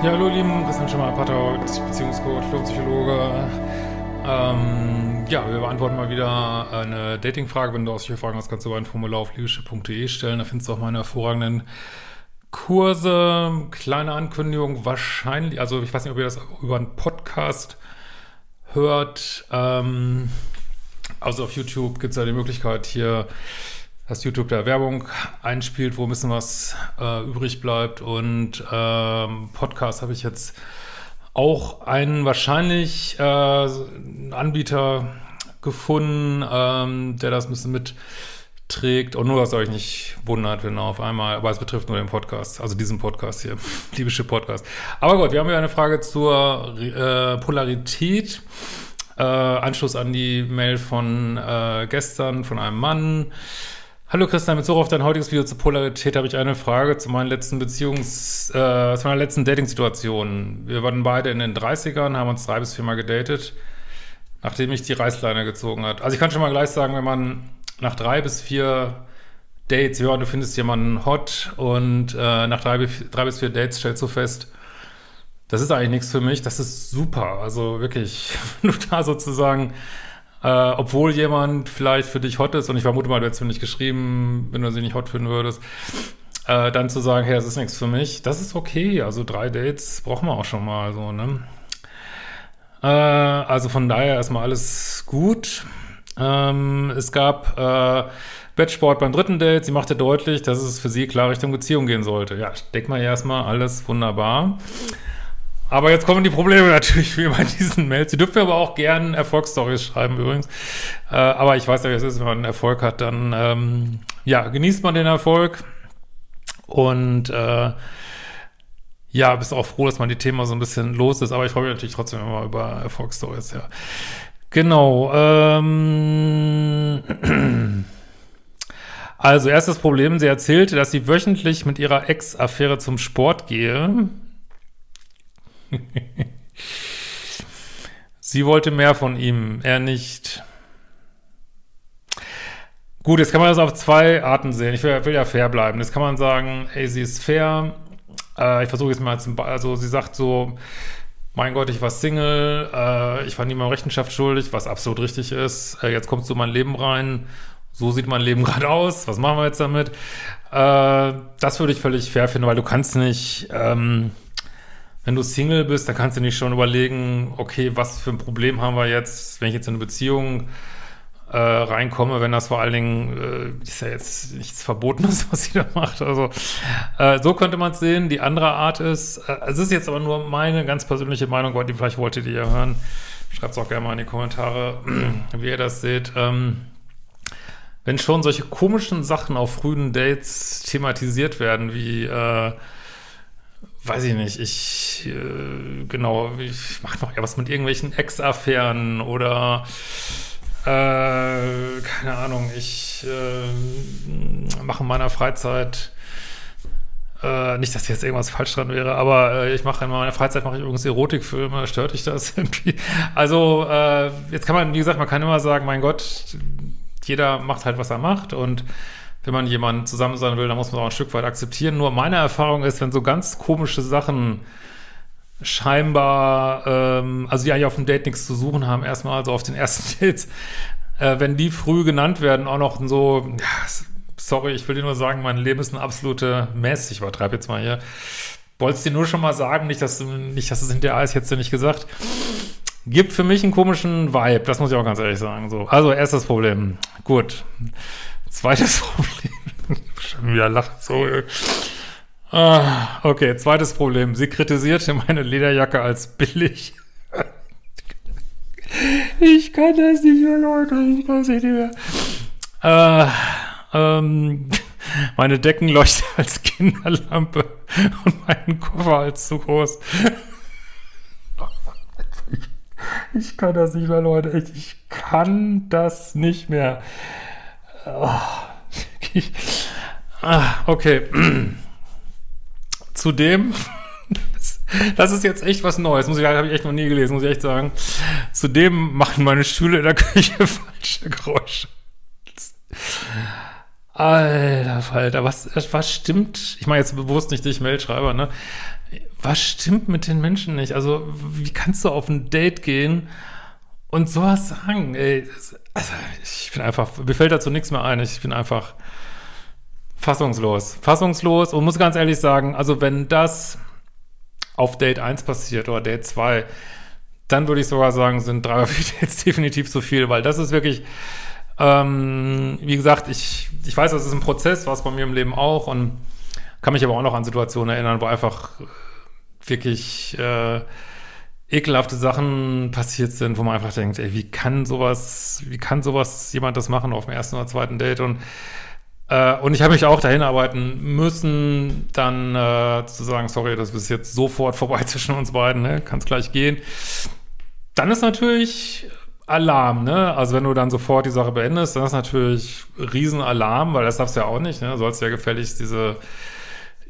Ja, hallo, lieben, Christian Schimmer, Pater, Beziehungscoach, Psychologe. Ähm, ja, wir beantworten mal wieder eine Datingfrage. Wenn du auch solche Fragen hast, kannst du ein Formular auf liebische.de stellen. Da findest du auch meine hervorragenden Kurse. Kleine Ankündigung, wahrscheinlich, also ich weiß nicht, ob ihr das über einen Podcast hört. Ähm, also auf YouTube gibt es ja die Möglichkeit, hier dass YouTube da Werbung einspielt, wo ein bisschen was äh, übrig bleibt. Und ähm, Podcast habe ich jetzt auch einen wahrscheinlich äh, Anbieter gefunden, ähm, der das ein bisschen mitträgt. Und nur, dass euch nicht wundert, wenn auf einmal, aber es betrifft nur den Podcast, also diesen Podcast hier, liebische Podcast. Aber gut, wir haben hier eine Frage zur äh, Polarität. Äh, Anschluss an die Mail von äh, gestern von einem Mann. Hallo Christian, mit so auf dein heutiges Video zur Polarität habe ich eine Frage zu meinen letzten Beziehungs-, äh, zu meiner letzten Dating-Situation. Wir waren beide in den 30ern, haben uns drei bis viermal gedatet, nachdem ich die Reißleine gezogen hat. Also ich kann schon mal gleich sagen, wenn man nach drei bis vier Dates, ja, du findest jemanden hot und äh, nach drei, drei bis vier Dates stellst du fest, das ist eigentlich nichts für mich, das ist super. Also wirklich, wenn du da sozusagen äh, obwohl jemand vielleicht für dich hot ist, und ich vermute mal, du hättest mir nicht geschrieben, wenn du sie nicht hot finden würdest, äh, dann zu sagen, hey, das ist nichts für mich, das ist okay. Also drei Dates brauchen wir auch schon mal so, ne? Äh, also von daher erstmal alles gut. Ähm, es gab äh, Bettsport beim dritten Date. Sie machte deutlich, dass es für sie klar Richtung Beziehung gehen sollte. Ja, denk mal erstmal, alles wunderbar. Aber jetzt kommen die Probleme natürlich wie bei diesen Mails. Sie dürfen aber auch gern Erfolgsstories schreiben übrigens. Äh, aber ich weiß ja, wie es ist, wenn man Erfolg hat, dann ähm, ja, genießt man den Erfolg. Und äh, ja, bist auch froh, dass man die Thema so ein bisschen los ist. Aber ich freue mich natürlich trotzdem immer über Erfolgsstories, ja. Genau. Ähm, also, erstes Problem, sie erzählte, dass sie wöchentlich mit ihrer Ex-Affäre zum Sport gehe Sie wollte mehr von ihm, er nicht. Gut, jetzt kann man das auf zwei Arten sehen. Ich will, will ja fair bleiben. Jetzt kann man sagen, ey, sie ist fair. Äh, ich versuche jetzt mal, zum, also sie sagt so, mein Gott, ich war Single, äh, ich war niemandem Rechenschaft schuldig, was absolut richtig ist. Äh, jetzt kommst du in mein Leben rein. So sieht mein Leben gerade aus. Was machen wir jetzt damit? Äh, das würde ich völlig fair finden, weil du kannst nicht, ähm, wenn du Single bist, dann kannst du nicht schon überlegen, okay, was für ein Problem haben wir jetzt, wenn ich jetzt in eine Beziehung äh, reinkomme, wenn das vor allen Dingen, äh, ist ja jetzt nichts Verbotenes, was sie da macht. Also äh, so könnte man es sehen. Die andere Art ist, äh, es ist jetzt aber nur meine ganz persönliche Meinung, die vielleicht wolltet ihr ja hören. Schreibt es auch gerne mal in die Kommentare, wie ihr das seht. Ähm, wenn schon solche komischen Sachen auf frühen Dates thematisiert werden, wie äh, weiß ich nicht, ich, äh, genau, ich mache noch was mit irgendwelchen Ex-Affären oder, äh, keine Ahnung, ich äh, mache in meiner Freizeit, äh, nicht, dass jetzt irgendwas falsch dran wäre, aber äh, ich mache in meiner Freizeit mache ich übrigens Erotikfilme, stört dich das irgendwie? Also, äh, jetzt kann man, wie gesagt, man kann immer sagen, mein Gott, jeder macht halt, was er macht und wenn man jemanden zusammen sein will, dann muss man auch ein Stück weit akzeptieren. Nur meine Erfahrung ist, wenn so ganz komische Sachen scheinbar, ähm, also die eigentlich auf dem Date nichts zu suchen haben, erstmal also auf den ersten Dates, äh, wenn die früh genannt werden, auch noch so, ja, sorry, ich will dir nur sagen, mein Leben ist eine absolute Mess. Ich übertreibe jetzt mal hier. Wolltest dir nur schon mal sagen, nicht, dass, nicht, dass es hinterher ist, hättest du nicht gesagt. Gibt für mich einen komischen Vibe, das muss ich auch ganz ehrlich sagen. So. Also, erstes Problem. Gut. Zweites Problem. Schon wieder lacht so. Ah, okay, zweites Problem. Sie kritisierte meine Lederjacke als billig. ich kann das nicht mehr, Leute. Ich kann das nicht mehr. Äh, ähm, meine Decken leuchten als Kinderlampe und meinen Koffer als zu groß. Ich kann das nicht mehr, Leute. Ich kann das nicht mehr. Ich, ah, okay. Zudem, das ist jetzt echt was Neues, muss ich habe ich echt noch nie gelesen, muss ich echt sagen. Zudem machen meine Stühle in der Küche falsche Geräusche. Alter Falter, was, was stimmt? Ich meine jetzt bewusst nicht dich, Mailschreiber, ne? Was stimmt mit den Menschen nicht? Also, wie kannst du auf ein Date gehen und sowas sagen? Ey, also, ich bin einfach, mir fällt dazu nichts mehr ein. Ich bin einfach fassungslos. Fassungslos und muss ganz ehrlich sagen, also wenn das auf Date 1 passiert oder Date 2, dann würde ich sogar sagen, sind drei oder vier Dates definitiv zu viel, weil das ist wirklich, ähm, wie gesagt, ich, ich weiß, das ist ein Prozess, war es bei mir im Leben auch und kann mich aber auch noch an Situationen erinnern, wo einfach wirklich äh, ekelhafte Sachen passiert sind, wo man einfach denkt, ey, wie kann sowas, wie kann sowas jemand das machen auf dem ersten oder zweiten Date und äh, und ich habe mich auch dahin arbeiten müssen, dann äh, zu sagen, sorry, das ist jetzt sofort vorbei zwischen uns beiden, ne? kann es gleich gehen. Dann ist natürlich Alarm, ne? Also wenn du dann sofort die Sache beendest, dann ist natürlich Riesenalarm, weil das darfst du ja auch nicht, ne? Du sollst ja gefälligst diese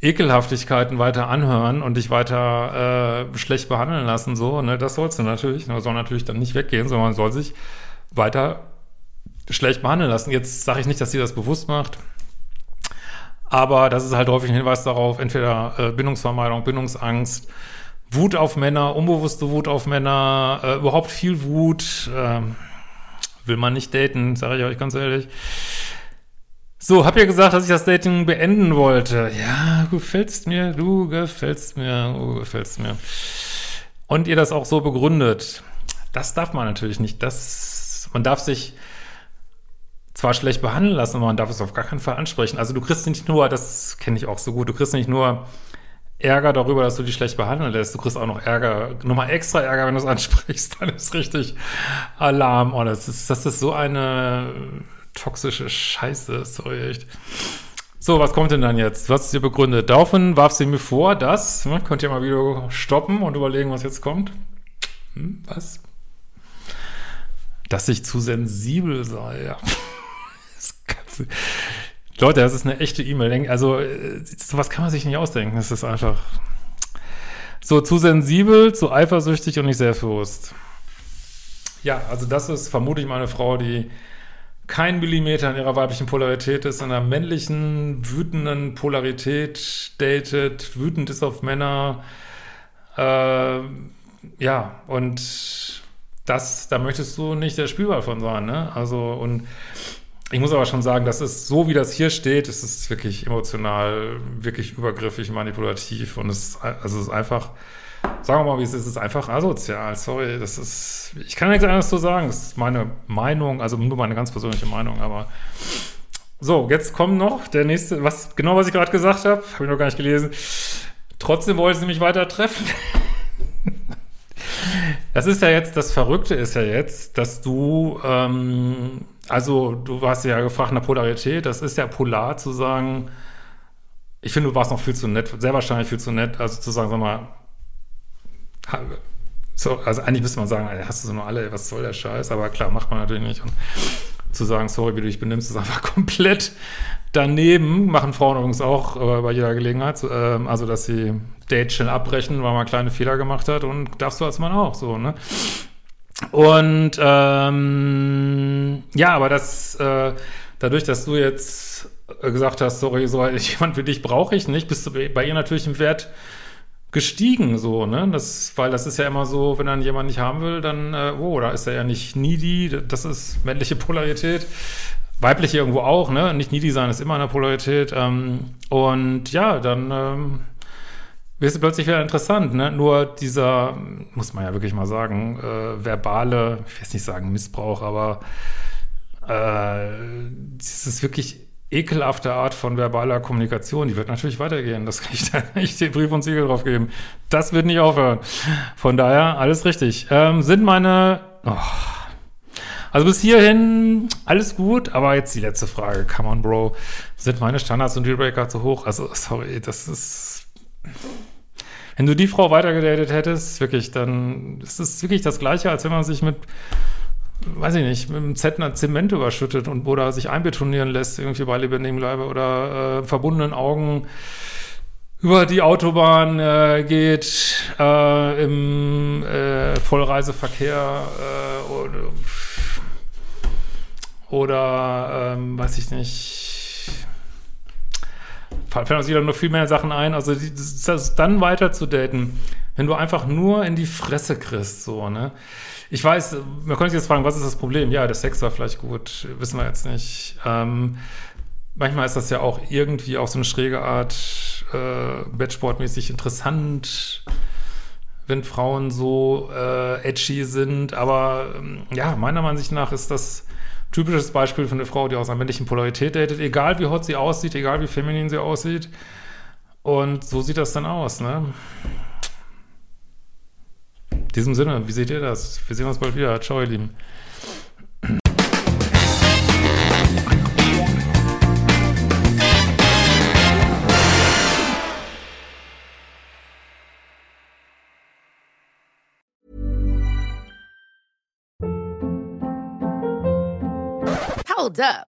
Ekelhaftigkeiten weiter anhören und dich weiter äh, schlecht behandeln lassen, so, ne? Das sollst du natürlich. Man soll natürlich dann nicht weggehen, sondern man soll sich weiter schlecht behandeln lassen. Jetzt sage ich nicht, dass sie das bewusst macht. Aber das ist halt häufig ein Hinweis darauf, entweder äh, Bindungsvermeidung, Bindungsangst, Wut auf Männer, unbewusste Wut auf Männer, äh, überhaupt viel Wut, äh, will man nicht daten, sage ich euch ganz ehrlich. So, hab ja gesagt, dass ich das Dating beenden wollte. Ja, du gefällst mir, du gefällst mir, du gefällst mir. Und ihr das auch so begründet. Das darf man natürlich nicht. Das, man darf sich zwar schlecht behandeln lassen, aber man darf es auf gar keinen Fall ansprechen. Also du kriegst nicht nur, das kenne ich auch so gut, du kriegst nicht nur Ärger darüber, dass du dich schlecht behandeln lässt, du kriegst auch noch Ärger, nochmal extra Ärger, wenn du es ansprichst, dann ist richtig Alarm. Oh, das ist, das ist so eine toxische Scheiße, sorry, echt. So, was kommt denn dann jetzt? Was ist dir begründet? Daraufhin warf sie mir vor, dass, ne, könnt ihr mal wieder stoppen und überlegen, was jetzt kommt. Hm, was? Dass ich zu sensibel sei, ja. Leute, das ist eine echte E-Mail. Also, äh, sowas kann man sich nicht ausdenken. Das ist einfach so zu sensibel, zu eifersüchtig und nicht selbstbewusst. Ja, also das ist vermutlich meine Frau, die kein Millimeter in ihrer weiblichen Polarität ist, in einer männlichen, wütenden Polarität datet, wütend ist auf Männer. Äh, ja, und das, da möchtest du nicht der Spielball von sein, ne? Also, und ich muss aber schon sagen, das ist so, wie das hier steht, es ist wirklich emotional, wirklich übergriffig, manipulativ und es, also es ist einfach, sagen wir mal, wie es ist, ist einfach asozial. Sorry, das ist, ich kann nichts anderes so sagen. Das ist meine Meinung, also nur meine ganz persönliche Meinung, aber so, jetzt kommt noch der nächste, was, genau was ich gerade gesagt habe, habe ich noch gar nicht gelesen. Trotzdem wollte sie mich weiter treffen. das ist ja jetzt, das Verrückte ist ja jetzt, dass du, ähm, also, du warst ja gefragt nach Polarität. Das ist ja polar zu sagen, ich finde, du warst noch viel zu nett, sehr wahrscheinlich viel zu nett, also zu sagen, sag mal, so, also eigentlich müsste man sagen, hast du so nur alle, was soll der Scheiß? Aber klar, macht man natürlich nicht. Und zu sagen, sorry, wie du dich benimmst, ist einfach komplett daneben. Machen Frauen übrigens auch äh, bei jeder Gelegenheit. Äh, also, dass sie Date schnell abbrechen, weil man kleine Fehler gemacht hat und darfst du als Mann auch so, ne? Und ähm, ja, aber das äh, dadurch, dass du jetzt gesagt hast, sorry, so jemand wie dich brauche ich nicht, bist du bei ihr natürlich im Wert gestiegen, so, ne? Das, weil das ist ja immer so, wenn dann jemand nicht haben will, dann, äh, oh, da ist er ja nicht needy, das ist männliche Polarität. Weibliche irgendwo auch, ne? Nicht needy sein ist immer eine Polarität. Ähm, und ja, dann ähm, wird es plötzlich wieder interessant, ne? Nur dieser, muss man ja wirklich mal sagen, äh, verbale, ich will jetzt nicht sagen Missbrauch, aber äh, es ist wirklich ekelhafte Art von verbaler Kommunikation, die wird natürlich weitergehen. Das kann ich da nicht den Brief und Siegel drauf geben. Das wird nicht aufhören. Von daher, alles richtig. Ähm, sind meine. Oh. Also bis hierhin alles gut, aber jetzt die letzte Frage. Come on, Bro. Sind meine Standards und Dealbreaker zu hoch? Also, sorry, das ist. Wenn du die Frau weitergedatet hättest, wirklich, dann ist es wirklich das Gleiche, als wenn man sich mit weiß ich nicht, mit einem Zettner Zement überschüttet und oder sich einbetonieren lässt, irgendwie bei lebendigem Leibe oder äh, verbundenen Augen über die Autobahn äh, geht, äh, im äh, Vollreiseverkehr äh, oder, oder ähm, weiß ich nicht, fallen uns wieder noch viel mehr Sachen ein. Also das, das dann weiter zu daten, wenn du einfach nur in die Fresse kriegst, so, ne? Ich weiß, man könnte sich jetzt fragen, was ist das Problem? Ja, der Sex war vielleicht gut, wissen wir jetzt nicht. Ähm, manchmal ist das ja auch irgendwie auf so eine schräge Art äh, Bettsportmäßig interessant, wenn Frauen so äh, edgy sind. Aber ähm, ja, meiner Meinung nach ist das typisches Beispiel für eine Frau, die aus einer männlichen Polarität datet, egal wie hot sie aussieht, egal wie feminin sie aussieht. Und so sieht das dann aus, ne? In diesem Sinne, wie seht ihr das? Wir sehen uns bald wieder. Ciao, ihr Lieben. Hold up.